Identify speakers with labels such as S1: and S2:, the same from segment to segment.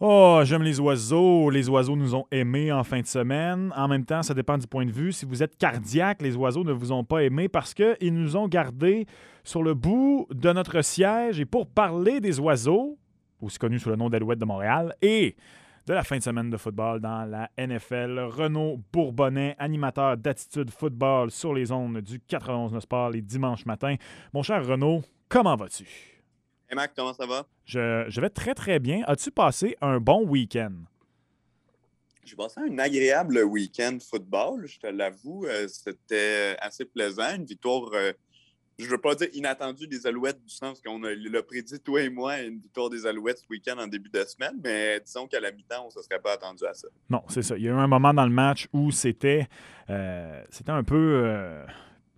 S1: Oh, j'aime les oiseaux. Les oiseaux nous ont aimés en fin de semaine. En même temps, ça dépend du point de vue. Si vous êtes cardiaque, les oiseaux ne vous ont pas aimés parce qu'ils nous ont gardés sur le bout de notre siège. Et pour parler des oiseaux, aussi connus sous le nom d'Alouette de Montréal, et de la fin de semaine de football dans la NFL, Renaud Bourbonnais, animateur d'attitude football sur les ondes du 91 Sport les dimanches matins. Mon cher Renaud, comment vas-tu?
S2: Hey Mac, comment ça va?
S1: Je, vais très, très bien. As-tu passé un bon week-end?
S2: J'ai passé un agréable week-end football, je te l'avoue. Euh, c'était assez plaisant. Une victoire, euh, je ne veux pas dire inattendue des Alouettes, du sens qu'on l'a prédit, toi et moi, une victoire des Alouettes ce week-end en début de semaine, mais disons qu'à la mi-temps, on ne se serait pas attendu à ça.
S1: Non, c'est ça. Il y a eu un moment dans le match où c'était euh, c'était un peu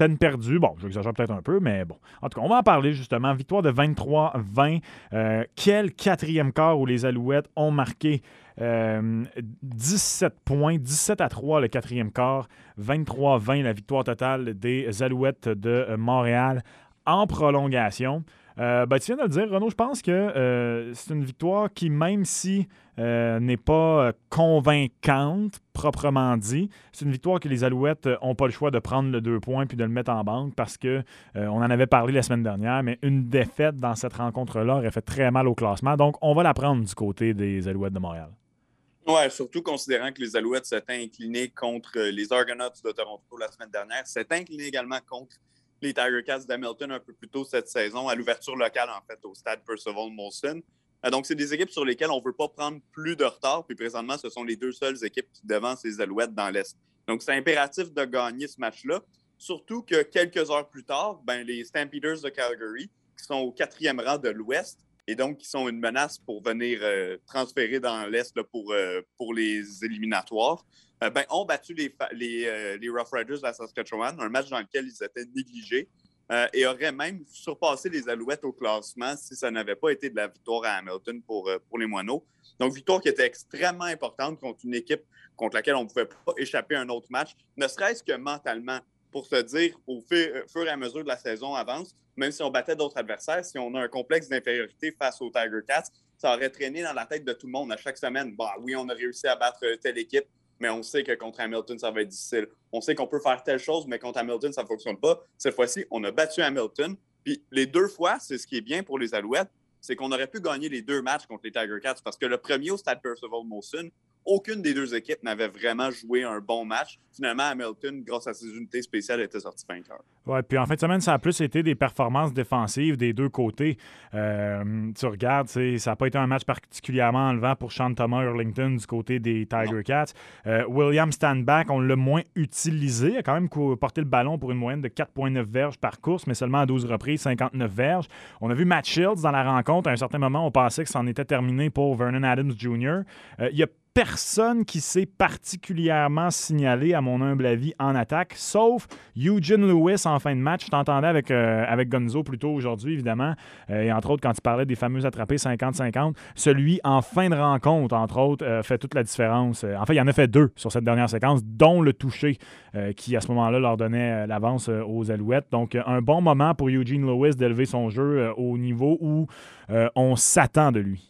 S1: peine perdue. Bon, j'exagère peut-être un peu, mais bon. En tout cas, on va en parler justement. Victoire de 23-20. Euh, quel quatrième quart où les Alouettes ont marqué 17 euh, points, 17 à 3 le quatrième quart, 23-20 la victoire totale des Alouettes de Montréal en prolongation. Euh, ben, tu viens de le dire, Renaud, je pense que euh, c'est une victoire qui, même si euh, n'est pas convaincante, proprement dit, c'est une victoire que les Alouettes n'ont pas le choix de prendre le deux points puis de le mettre en banque parce que on en avait parlé la semaine dernière, mais une défaite dans cette rencontre-là aurait fait très mal au classement. Donc, on va la prendre du côté des Alouettes de Montréal.
S2: Oui, surtout considérant que les Alouettes s'étaient inclinés contre les Argonauts de Toronto la semaine dernière, s'étaient inclinés également contre les Tiger Cats d'Hamilton un peu plus tôt cette saison, à l'ouverture locale, en fait, au stade Percival Molson. Euh, donc, c'est des équipes sur lesquelles on ne veut pas prendre plus de retard. Puis présentement, ce sont les deux seules équipes qui devancent les Alouettes dans l'Est. Donc, c'est impératif de gagner ce match-là. Surtout que quelques heures plus tard, ben, les Stampeders de Calgary, qui sont au quatrième rang de l'Ouest, et donc qui sont une menace pour venir euh, transférer dans l'Est pour, euh, pour les éliminatoires, euh, ben, ont battu les, les, les, Rough Riders de Saskatchewan, un match dans lequel ils étaient négligés. et auraient même surpassé les Alouettes au classement si ça n'avait pas été de la victoire à Hamilton pour, pour les Moineaux. Donc, victoire qui était extrêmement importante contre une équipe contre laquelle on ne pouvait pas échapper à un autre match, ne serait-ce que mentalement pour se dire au euh, fur, et à mesure que la saison avance, même si on battait d'autres adversaires, si on a un complexe d'infériorité face aux Tiger Cats, ça aurait traîné dans la tête de tout le monde à chaque semaine. Bah oui, on a réussi à battre telle équipe, mais on sait que contre Hamilton, ça va être difficile. On sait qu'on peut faire telle chose, mais contre Hamilton, ça ne fonctionne pas. Cette fois-ci, on a battu Hamilton. Puis les deux fois, c'est ce qui est bien pour les Alouettes, c'est qu'on aurait pu gagner les deux matchs contre les Tiger Cats parce que le premier au Stade Percival Molson, aucune des deux équipes n'avait vraiment joué un bon match. Finalement, Hamilton, grâce à ses unités spéciales, était sorti vainqueur.
S1: Oui, puis en fin de semaine, ça a plus été des performances défensives des deux côtés. Euh, tu regardes, ça n'a pas été un match particulièrement enlevant pour Sean Thomas Hurlington du côté des Tiger Cats. Euh, William Standback, on l'a moins utilisé. Il a quand même porté le ballon pour une moyenne de 4,9 verges par course, mais seulement à 12 reprises, 59 verges. On a vu Matt Shields dans la rencontre. À un certain moment, on pensait que c'en était terminé pour Vernon Adams Jr. Euh, il a personne qui s'est particulièrement signalé, à mon humble avis, en attaque, sauf Eugene Lewis en fin de match. Je t'entendais avec, euh, avec Gonzo plus tôt aujourd'hui, évidemment, euh, et entre autres, quand tu parlais des fameux attrapés 50-50, celui en fin de rencontre, entre autres, euh, fait toute la différence. en fait, il y en a fait deux sur cette dernière séquence, dont le toucher qui, à ce moment-là, leur donnait l'avance aux Alouettes. Donc, un bon moment pour Eugene Lewis d'élever son jeu au niveau où on s'attend de lui.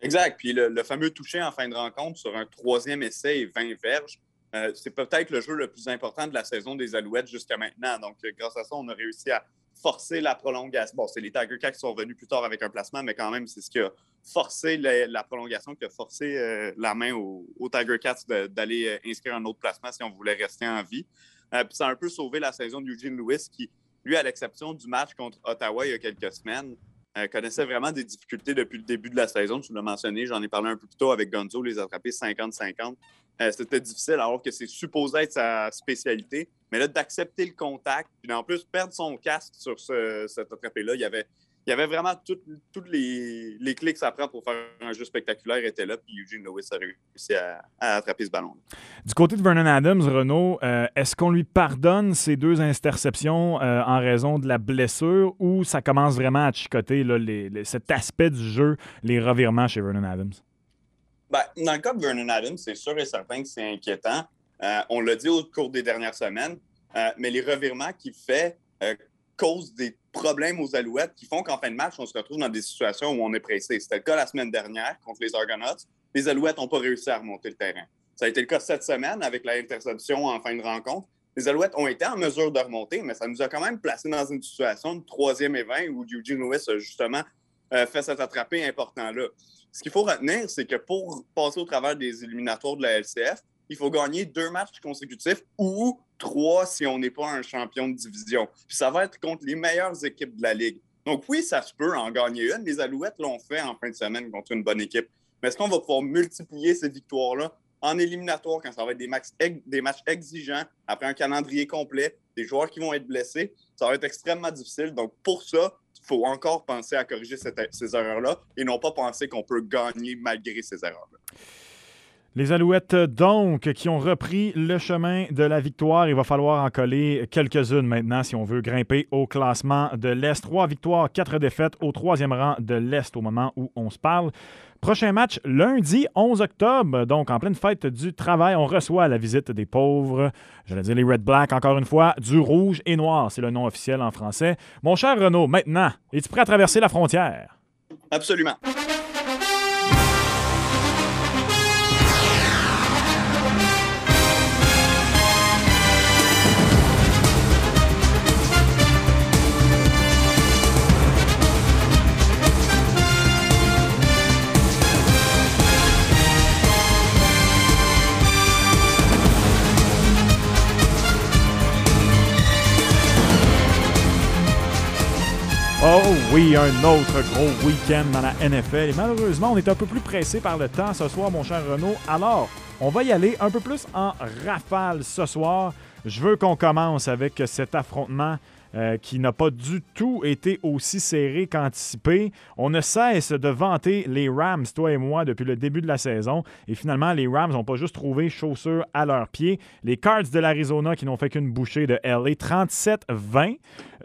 S2: Exact. Puis le, fameux toucher en fin de rencontre sur un troisième essai et 20 verges, euh, c'est peut-être le jeu le plus important de la saison des Alouettes jusqu'à maintenant. Donc, euh, grâce à ça, on a réussi à forcer la prolongation. Bon, c'est les Tiger Cats qui sont revenus plus tard avec un placement, mais quand même, c'est ce qui a forcé la, prolongation, qui a forcé euh, la main aux, Tiger Cats d'aller inscrire un autre placement si on voulait rester en vie. puis ça a un peu sauvé la saison de Eugene Lewis, qui, lui, à l'exception du match contre Ottawa il y a quelques semaines, euh, connaissait vraiment des difficultés depuis le début de la saison. Tu l'as mentionné, j'en ai parlé un peu plus tôt avec Gonzo, les attraper 50-50. Euh, c'était difficile alors que c'est supposé être sa spécialité. Mais là, d'accepter le contact, puis en plus perdre son casque sur ce, cet attrapé-là, il y avait il y avait vraiment toutes, les, les, clés que ça prend pour faire un jeu spectaculaire étaient là, puis Eugene Lewis a réussi à, attraper ce ballon.
S1: Du côté de Vernon Adams, Renault, euh, est-ce qu'on lui pardonne ces deux interceptions euh, en raison de la blessure ou ça commence vraiment à chicoter là, cet aspect du jeu, les revirements chez Vernon Adams?
S2: Ben, dans le cas de Vernon Adams, c'est sûr et certain que c'est inquiétant. Euh, on l'a dit au cours des dernières semaines, mais les revirements qu'il fait cause des problèmes aux Alouettes qui font qu'en fin de match, on se retrouve dans des situations où on est pressé. C'était le cas la semaine dernière contre les Argonauts. Les Alouettes n'ont pas réussi à remonter le terrain. Ça a été le cas cette semaine avec la interception en fin de rencontre. Les Alouettes ont été en mesure de remonter, mais ça nous a quand même placé dans une situation de troisième et où Eugene Lewis a justement euh, fait cet attrapé important-là. Ce qu'il faut retenir, c'est que pour passer au travers des éliminatoires de la LCF, il faut gagner deux matchs consécutifs ou trois si on n'est pas un champion de division. Puis ça va être contre les meilleures équipes de la Ligue. Donc oui, ça se peut en gagner une. Les Alouettes l'ont fait en fin de semaine contre une bonne équipe. Mais est-ce qu'on va pouvoir multiplier ces victoires-là en éliminatoire quand ça va être des, matchs exigeants, après un calendrier complet, des joueurs qui vont être blessés? Ça va être extrêmement difficile. Donc pour ça, il faut encore penser à corriger ces erreurs-là et non pas penser qu'on peut gagner malgré ces erreurs-là.
S1: Les Alouettes, donc, qui ont repris le chemin de la victoire. Il va falloir en coller quelques-unes maintenant si on veut grimper au classement de l'Est. Trois victoires, quatre défaites au troisième rang de l'Est au moment où on se parle. Prochain match lundi 11 octobre, donc en pleine fête du travail, on reçoit la visite des pauvres, j'allais dire les Red Black encore une fois, du rouge et noir, c'est le nom officiel en français. Mon cher Renaud, maintenant, es-tu prêt à traverser la frontière?
S2: Absolument.
S1: Un autre gros week-end dans la NFL. Malheureusement, on est un peu plus pressé par le temps ce soir, mon cher Renaud. Alors, on va y aller un peu plus en rafale ce soir. Je veux qu'on commence avec cet affrontement euh, qui n'a pas du tout été aussi serré qu'anticipé. On ne cesse de vanter les Rams, toi et moi, depuis le début de la saison. Et finalement, les Rams n'ont pas juste trouvé chaussures à leurs pieds. Les Cards de l'Arizona qui n'ont fait qu'une bouchée de LA, 37-20.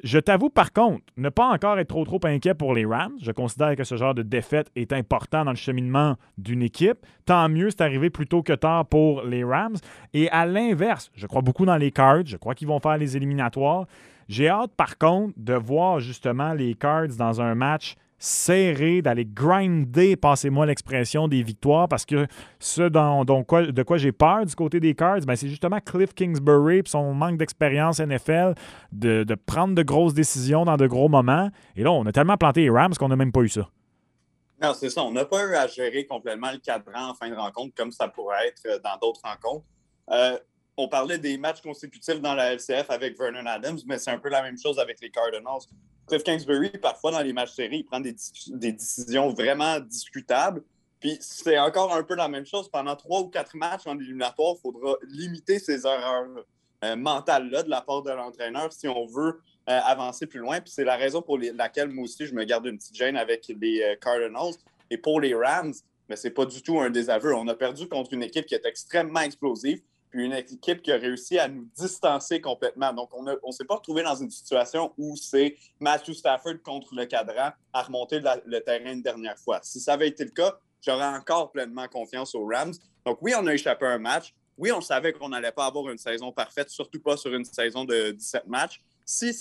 S1: Je t'avoue par contre, ne pas encore être trop trop inquiet pour les Rams. Je considère que ce genre de défaite est important dans le cheminement d'une équipe. Tant mieux, c'est arrivé plus tôt que tard pour les Rams. Et à l'inverse, je crois beaucoup dans les Cards. Je crois qu'ils vont faire les éliminatoires. J'ai hâte, par contre, de voir justement les Cards dans un match serré, d'aller grinder, passez-moi l'expression, des victoires, parce que ce dont, de quoi j'ai peur du côté des Cards, ben, c'est justement Cliff Kingsbury et son manque d'expérience NFL de, prendre de grosses décisions dans de gros moments. Et là, on a tellement planté les Rams qu'on n'a même pas eu ça.
S2: Non, c'est ça. On n'a pas eu à gérer complètement le cadran en fin de rencontre comme ça pourrait être dans d'autres rencontres. Euh, on parlait des matchs consécutifs dans la LCF avec Vernon Adams, mais c'est un peu la même chose avec les Cardinals. Cliff Kingsbury, parfois dans les matchs séries, il prend des, décisions vraiment discutables. Puis c'est encore un peu la même chose. Pendant trois ou quatre matchs en éliminatoire, il faudra limiter ces erreurs euh, mentales-là de la part de l'entraîneur si on veut euh, avancer plus loin. Puis c'est la raison pour laquelle moi aussi je me garde une petite gêne avec les euh, Cardinals. Et pour les Rams, mais c'est pas du tout un désaveu. On a perdu contre une équipe qui est extrêmement explosive puis une équipe qui a réussi à nous distancer complètement. Donc, on ne s'est pas retrouvé dans une situation où c'est Matthew Stafford contre le cadran à remonter le terrain une dernière fois. Si ça avait été le cas, j'aurais encore pleinement confiance aux Rams. Donc, oui, on a échappé un match. Oui, on savait qu'on n'allait pas avoir une saison parfaite, surtout pas sur une saison de 17 matchs. Si,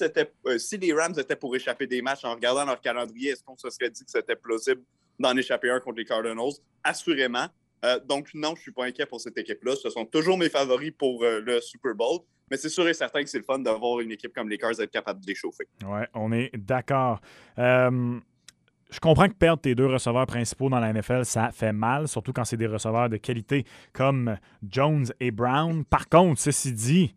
S2: euh, si les Rams étaient pour échapper des matchs en regardant leur calendrier, est-ce qu'on se serait dit que c'était plausible d'en échapper un contre les Cardinals? Assurément. Euh, donc, non, je ne suis pas inquiet pour cette équipe-là. Ce sont toujours mes favoris pour euh, le Super Bowl. Mais c'est sûr et certain que c'est le fun d'avoir une équipe comme les Cars être capable de les chauffer.
S1: Oui, on est d'accord. Euh, je comprends que perdre tes deux receveurs principaux dans la NFL, ça fait mal, surtout quand c'est des receveurs de qualité comme Jones et Brown. Par contre, ceci dit,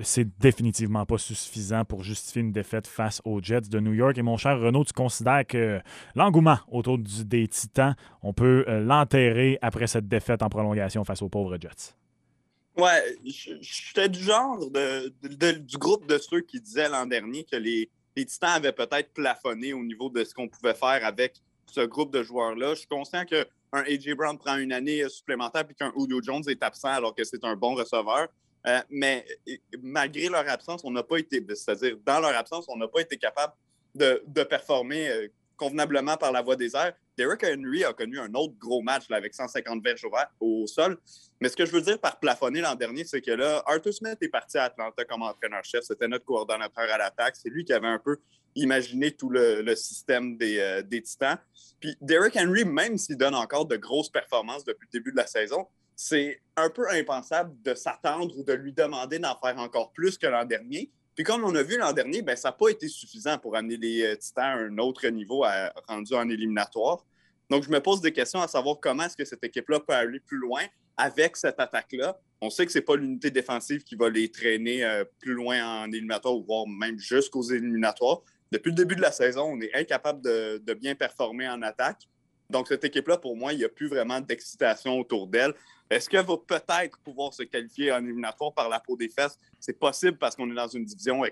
S1: c'est définitivement pas suffisant pour justifier une défaite face aux Jets de New York. Et mon cher Renaud, tu considères que l'engouement autour des Titans, on peut euh, l'enterrer après cette défaite en prolongation face aux pauvres Jets?
S2: Ouais, j'étais du genre du groupe de ceux qui disaient l'an dernier que les, Titans avaient peut-être plafonné au niveau de ce qu'on pouvait faire avec ce groupe de joueurs-là. Je suis conscient qu'un A.J. Brown prend une année supplémentaire puis qu'un Julio Jones est absent alors que c'est un bon receveur. Euh, mais malgré leur absence, on n'a pas été, c'est-à-dire dans leur absence, on n'a pas été capable de, performer euh, convenablement par la voie des airs. Derrick Henry a connu un autre gros match avec 150 verges au sol. Mais ce que je veux dire par plafonner l'an dernier, c'est que là, Arthur Smith est parti à Atlanta comme entraîneur-chef. C'était notre coordonnateur à l'attaque. C'est lui qui avait un peu imaginé tout le, système des, euh, des, Titans. Puis Derrick Henry, même s'il donne encore de grosses performances depuis le début de la saison, c'est un peu impensable de s'attendre ou de lui demander d'en faire encore plus que l'an dernier. Puis comme on a vu l'an dernier, ben, ça n'a pas été suffisant pour amener les euh, Titans à un autre niveau rendu en éliminatoire. Donc, je me pose des questions à savoir comment est-ce que cette équipe-là peut aller plus loin avec cette attaque-là. On sait que ce n'est pas l'unité défensive qui va les traîner euh, plus loin en éliminatoire ou voire même jusqu'aux éliminatoires. Depuis le début de la saison, on est incapable de, de bien performer en attaque. Donc, cette équipe-là, pour moi, il n'y a plus vraiment d'excitation autour d'elle. Est-ce qu'elle va peut-être pouvoir se qualifier en éliminatoire par la peau des fesses? C'est possible parce qu'on est dans une division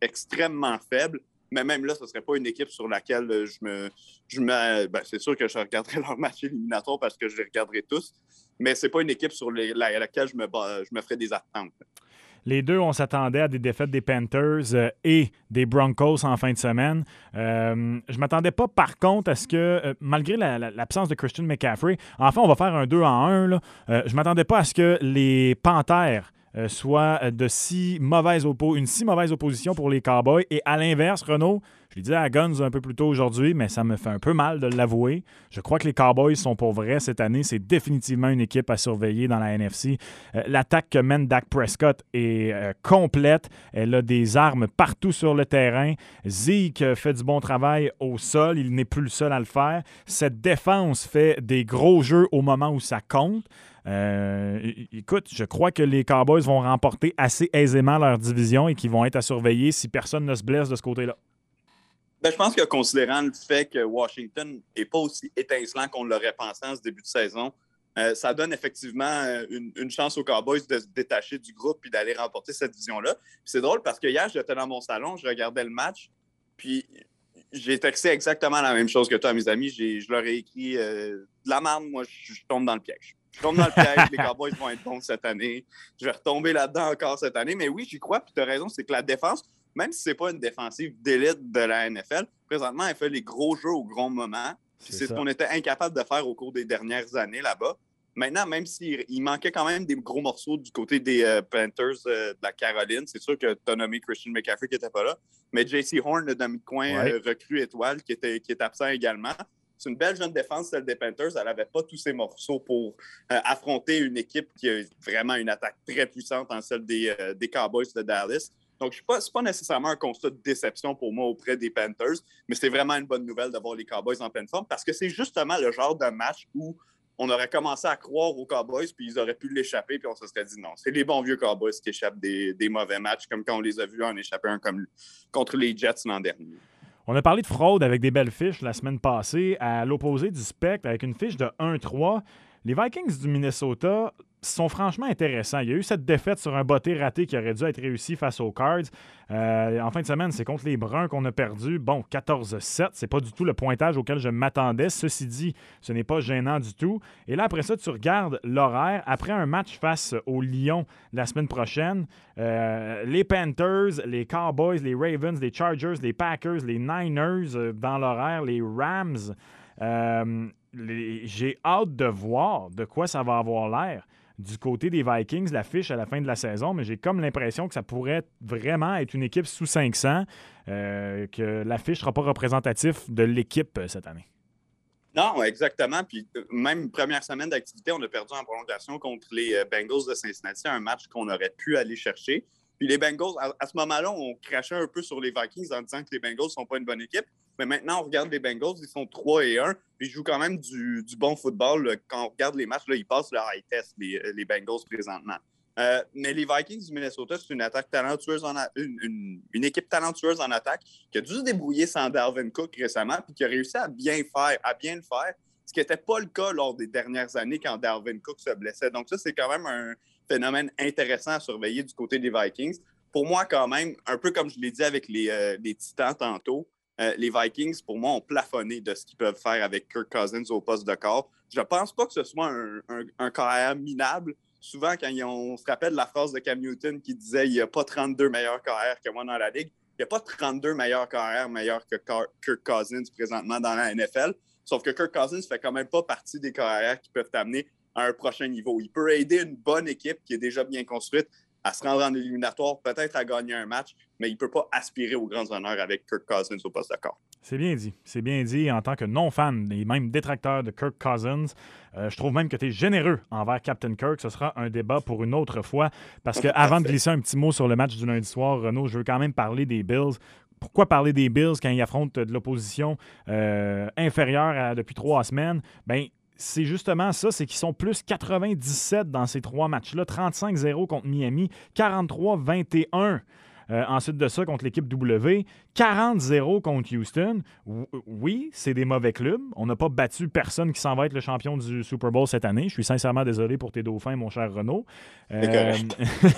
S2: extrêmement faible. Mais même là, ce ne serait pas une équipe sur laquelle je me. Je me ben, c'est sûr que je regarderai leur match éliminatoire parce que je les regarderai tous. Mais ce n'est pas une équipe sur laquelle je me, je me ferai des attentes.
S1: Les deux, on s'attendait à des défaites des Panthers euh, et des Broncos en fin de semaine. Euh, je m'attendais pas, par contre, à ce que, euh, malgré l'absence de Christian McCaffrey, enfin, on va faire un 2 en 1. Là, je ne m'attendais pas à ce que les Panthers soient de si mauvaise une si mauvaise opposition pour les Cowboys. Et à l'inverse, Renault, je l'ai dit à Guns un peu plus tôt aujourd'hui, mais ça me fait un peu mal de l'avouer. Je crois que les Cowboys sont pour vrai cette année. C'est définitivement une équipe à surveiller dans la NFC. Euh, l'attaque que mène Dak Prescott est euh, complète. Elle a des armes partout sur le terrain. Zeke fait du bon travail au sol. Il n'est plus le seul à le faire. Cette défense fait des gros jeux au moment où ça compte. Euh, écoute, je crois que les Cowboys vont remporter assez aisément leur division et qu'ils vont être à surveiller si personne ne se blesse de ce côté-là.
S2: Ben, je pense que considérant le fait que Washington n'est pas aussi étincelant qu'on l'aurait pensé en ce début de saison, euh, ça donne effectivement euh, une, chance aux Cowboys de se détacher du groupe et d'aller remporter cette division-là. C'est drôle parce que hier, j'étais dans mon salon, je regardais le match, puis j'ai texté exactement la même chose que toi, mes amis. Je leur ai écrit euh, de la merde, moi, je, tombe dans le piège. Je tombe dans le piège, les Cowboys vont être bons cette année. Je vais retomber là-dedans encore cette année. Mais oui, j'y crois, puis tu as raison, c'est que la défense, même si ce n'est pas une défensive d'élite de la NFL, présentement, elle fait les gros jeux au grand moment. C'est ce qu'on était incapable de faire au cours des dernières années là-bas. Maintenant, même s'il manquait quand même des gros morceaux du côté des euh, Panthers euh, de la Caroline, c'est sûr que tu as nommé Christian McCaffrey qui n'était pas là, mais JC Horn, le demi-coin euh, recrue étoile, qui, était, qui est absent également. C'est une belle jeune défense, celle des Panthers. Elle n'avait pas tous ces morceaux pour affronter une équipe qui a vraiment une attaque très puissante en celle des, des Cowboys de Dallas. Donc, ce n'est pas, nécessairement un constat de déception pour moi auprès des Panthers, mais c'est vraiment une bonne nouvelle d'avoir les Cowboys en pleine forme parce que c'est justement le genre de match où on aurait commencé à croire aux Cowboys, puis ils auraient pu l'échapper, puis on se serait dit non, c'est les bons vieux Cowboys qui échappent des, mauvais matchs, comme quand on les a vus en échapper un comme, contre les Jets l'an dernier.
S1: On a parlé de fraude avec des belles fiches la semaine passée, à l'opposé du spectre, avec une fiche de 1-3. Les Vikings du Minnesota sont franchement intéressants. Il y a eu cette défaite sur un botté raté qui aurait dû être réussi face aux Cards. Euh, en fin de semaine, c'est contre les Bruns qu'on a perdu. Bon, 14-7, c'est pas du tout le pointage auquel je m'attendais. Ceci dit, ce n'est pas gênant du tout. Et là, après ça, tu regardes l'horaire. Après un match face aux Lions la semaine prochaine, euh, les Panthers, les Cowboys, les Ravens, les Chargers, les Packers, les Niners euh, dans l'horaire, les Rams. J'ai hâte de voir de quoi ça va avoir l'air du côté des Vikings, l'affiche à la fin de la saison, mais j'ai comme l'impression que ça pourrait vraiment être une équipe sous 500, euh, que l'affiche ne sera pas représentatif de l'équipe euh, cette année.
S2: Non, exactement. Puis euh, même première semaine d'activité, on a perdu en prolongation contre les Bengals de Cincinnati, un match qu'on aurait pu aller chercher. Puis les Bengals, à, ce moment-là, on crachait un peu sur les Vikings en disant que les Bengals ne sont pas une bonne équipe. Mais maintenant, on regarde les Bengals, ils sont 3 et 1. Puis ils jouent quand même du, bon football. Quand on regarde les matchs, là, ils passent leur high test, les, les Bengals présentement. Euh, mais les Vikings du Minnesota, c'est une attaque talentueuse en une, une, équipe talentueuse en attaque qui a dû se débrouiller sans Dalvin Cook récemment, puis qui a réussi à bien faire, à bien le faire, ce qui n'était pas le cas lors des dernières années quand Dalvin Cook se blessait. Donc ça, c'est quand même un phénomène intéressant à surveiller du côté des Vikings. Pour moi, quand même, un peu comme je l'ai dit avec les, euh, les Titans tantôt, euh, les Vikings, pour moi, ont plafonné de ce qu'ils peuvent faire avec Kirk Cousins au poste de corps. Je ne pense pas que ce soit un, un, carrière minable. Souvent, quand on se rappelle la phrase de Cam Newton qui disait il n'y a pas 32 meilleurs carrières que moi dans la ligue, il n'y a pas 32 meilleurs carrières meilleurs que Kirk Cousins présentement dans la NFL. Sauf que Kirk Cousins ne fait quand même pas partie des carrières qui peuvent t'amener à un prochain niveau. Il peut aider une bonne équipe qui est déjà bien construite à se rendre en éliminatoire, peut-être à gagner un match, mais il ne peut pas aspirer aux grands honneurs avec Kirk Cousins au poste d'accord.
S1: C'est bien dit. C'est bien dit en tant que non-fan et même détracteur de Kirk Cousins. Euh, je trouve même que tu es généreux envers Captain Kirk. Ce sera un débat pour une autre fois. Parce que avant de glisser un petit mot sur le match du lundi soir, Renaud, je veux quand même parler des Bills pourquoi parler des Bills quand ils affrontent de l'opposition euh, inférieure depuis trois semaines? Ben, c'est justement ça, c'est qu'ils sont plus 97 dans ces trois matchs-là. 35-0 contre Miami, 43-21. Euh, ensuite de ça, contre l'équipe W, 40-0 contre Houston. Oui, c'est des mauvais clubs. On n'a pas battu personne qui s'en va être le champion du Super Bowl cette année. Je suis sincèrement désolé pour tes dauphins, mon cher Renaud. Euh,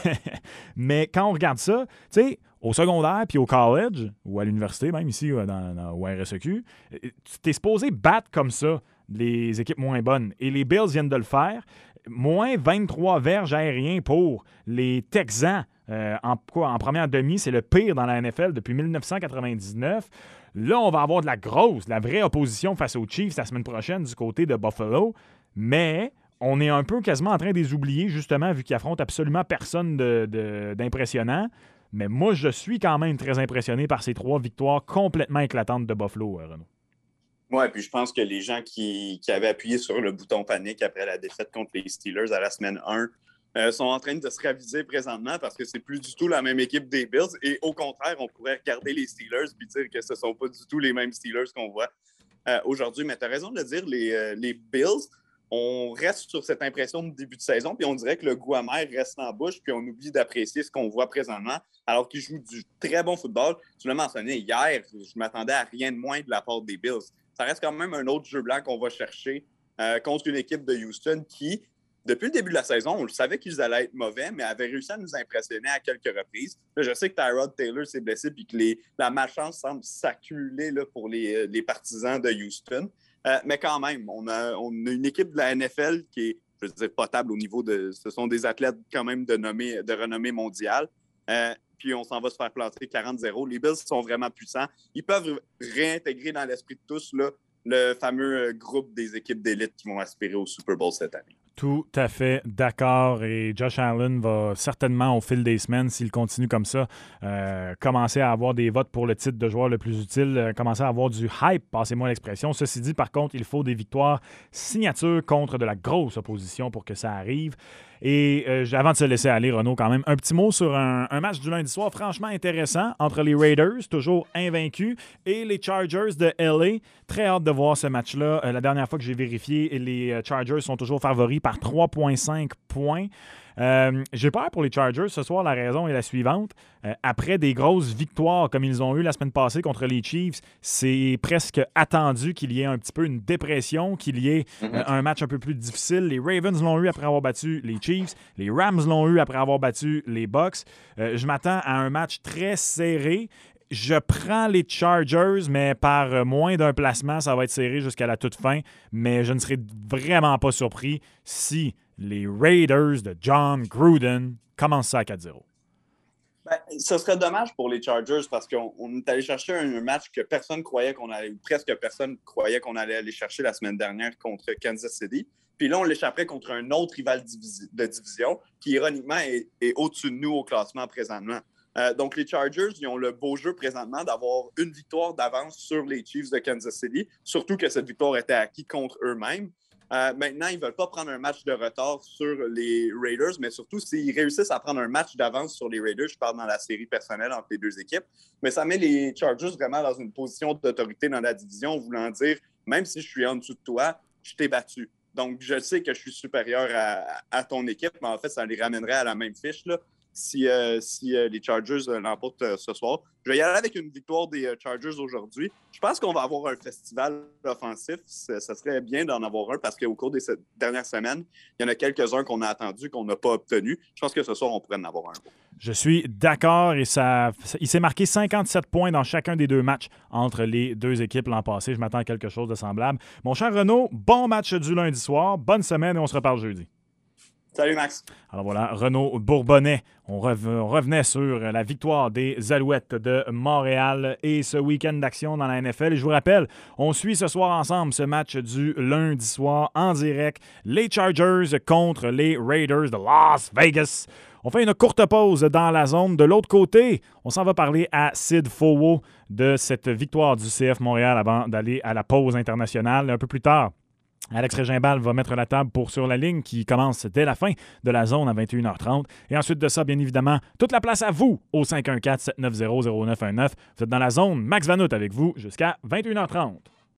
S1: mais quand on regarde ça, tu sais, au secondaire puis au college, ou à l'université, même ici dans, dans, au RSEQ, tu es supposé battre comme ça les équipes moins bonnes. Et les Bills viennent de le faire. Moins 23 verges aériens pour les Texans euh, en, en première demi. C'est le pire dans la NFL depuis 1999. Là, on va avoir de la grosse, de la vraie opposition face aux Chiefs la semaine prochaine du côté de Buffalo. Mais on est un peu quasiment en train de les oublier, justement, vu qu'ils affrontent absolument personne d'impressionnant. Mais moi, je suis quand même très impressionné par ces trois victoires complètement éclatantes de Buffalo, euh, Renaud.
S2: Oui, puis je pense que les gens qui, avaient appuyé sur le bouton panique après la défaite contre les Steelers à la semaine 1 euh, sont en train de se raviser présentement parce que c'est plus du tout la même équipe des Bills. Et au contraire, on pourrait regarder les Steelers et dire que ce ne sont pas du tout les mêmes Steelers qu'on voit euh, aujourd'hui. Mais tu as raison de le dire, les, les Bills, on reste sur cette impression de début de saison, puis on dirait que le goût amer reste en bouche, puis on oublie d'apprécier ce qu'on voit présentement, alors qu'ils jouent du très bon football. Tu l'as mentionné hier, je m'attendais à rien de moins de la part des Bills. Ça reste quand même un autre jeu blanc qu'on va chercher euh, contre une équipe de Houston qui, depuis le début de la saison, on le savait qu'ils allaient être mauvais, mais avait réussi à nous impressionner à quelques reprises. je sais que Tyrod Taylor s'est blessé, puis que la malchance semble s'accumuler pour les, les partisans de Houston. Euh, mais quand même, on a, une équipe de la NFL qui est, je veux dire, potable au niveau de. Ce sont des athlètes quand même de, de renommée mondiale. Euh, puis on s'en va se faire planter 40-0. Les Bills sont vraiment puissants. Ils peuvent réintégrer dans l'esprit de tous le fameux groupe des équipes d'élite qui vont aspirer au Super Bowl cette année.
S1: Tout à fait d'accord. Et Josh Allen va certainement, au fil des semaines, s'il continue comme ça, euh, commencer à avoir des votes pour le titre de joueur le plus utile, euh, commencer à avoir du hype, passez-moi l'expression. Ceci dit, par contre, il faut des victoires signatures contre de la grosse opposition pour que ça arrive. Et euh, avant de se laisser aller, Renaud, quand même, un petit mot sur un, match du lundi soir franchement intéressant entre les Raiders, toujours invaincus, et les Chargers de LA. Très hâte de voir ce match-là. Euh, la dernière fois que j'ai vérifié, les euh, Chargers sont toujours favoris par 3,5 points. Euh, j'ai peur pour les Chargers ce soir. La raison est la suivante. Euh, après des grosses victoires comme ils ont eu la semaine passée contre les Chiefs, c'est presque attendu qu'il y ait un petit peu une dépression, qu'il y ait euh, mhm. un match un peu plus difficile. Les Ravens l'ont eu après avoir battu les Chiefs. Les Rams l'ont eu après avoir battu les Bucks. je m'attends à un match très serré je prends les Chargers, mais par moins d'un placement, ça va être serré jusqu'à la toute fin. Mais je ne serais vraiment pas surpris si les Raiders de John Gruden commencent ça à 4-0.
S2: Ben, ce serait dommage pour les Chargers parce qu'on est allé chercher un, match que personne croyait qu'on allait, ou presque personne croyait qu'on allait aller chercher la semaine dernière contre Kansas City. Puis là, on l'échapperait contre un autre rival de division qui, ironiquement, est, au-dessus de nous au classement présentement. Euh, donc, les Chargers, ils ont le beau jeu présentement d'avoir une victoire d'avance sur les Chiefs de Kansas City, surtout que cette victoire était acquise contre eux-mêmes. Euh, maintenant, ils ne veulent pas prendre un match de retard sur les Raiders, mais surtout s'ils réussissent à prendre un match d'avance sur les Raiders, je parle dans la série personnelle entre les deux équipes, mais ça met les Chargers vraiment dans une position d'autorité dans la division, voulant dire, même si je suis en dessous de toi, je t'ai battu. Donc, je sais que je suis supérieur à, à, ton équipe, mais en fait, ça les ramènerait à la même fiche. Là si, euh, euh, les Chargers euh, l'emportent ce soir. Je vais y aller avec une victoire des Chargers aujourd'hui. Je pense qu'on va avoir un festival offensif. Ça, serait bien d'en avoir un parce qu'au cours des dernières semaines, il y en a quelques-uns qu'on a attendus, qu'on n'a pas obtenus. Je pense que ce soir, on pourrait en avoir un.
S1: Je suis d'accord et ça, il s'est marqué 57 points dans chacun des deux matchs entre les deux équipes l'an passé. Je m'attends à quelque chose de semblable. Mon cher Renaud, bon match du lundi soir. Bonne semaine et on se reparle jeudi.
S2: Salut Max.
S1: Alors voilà, Renaud Bourbonnais. On, revenait sur la victoire des Alouettes de Montréal et ce week-end d'action dans la NFL. Je vous rappelle, on suit ce soir ensemble ce match du lundi soir en direct. Les Chargers contre les Raiders de Las Vegas. On fait une courte pause dans la zone. De l'autre côté, on s'en va parler à Sid Fowo de cette victoire du CF Montréal avant d'aller à la pause internationale un peu plus tard. Alex Régimbal va mettre la table pour Sur la ligne qui commence dès la fin de la zone à 21h30. Et ensuite de ça, bien évidemment, toute la place à vous au 514-790-0919. Vous êtes dans la zone. Max Vanout avec vous jusqu'à 21h30.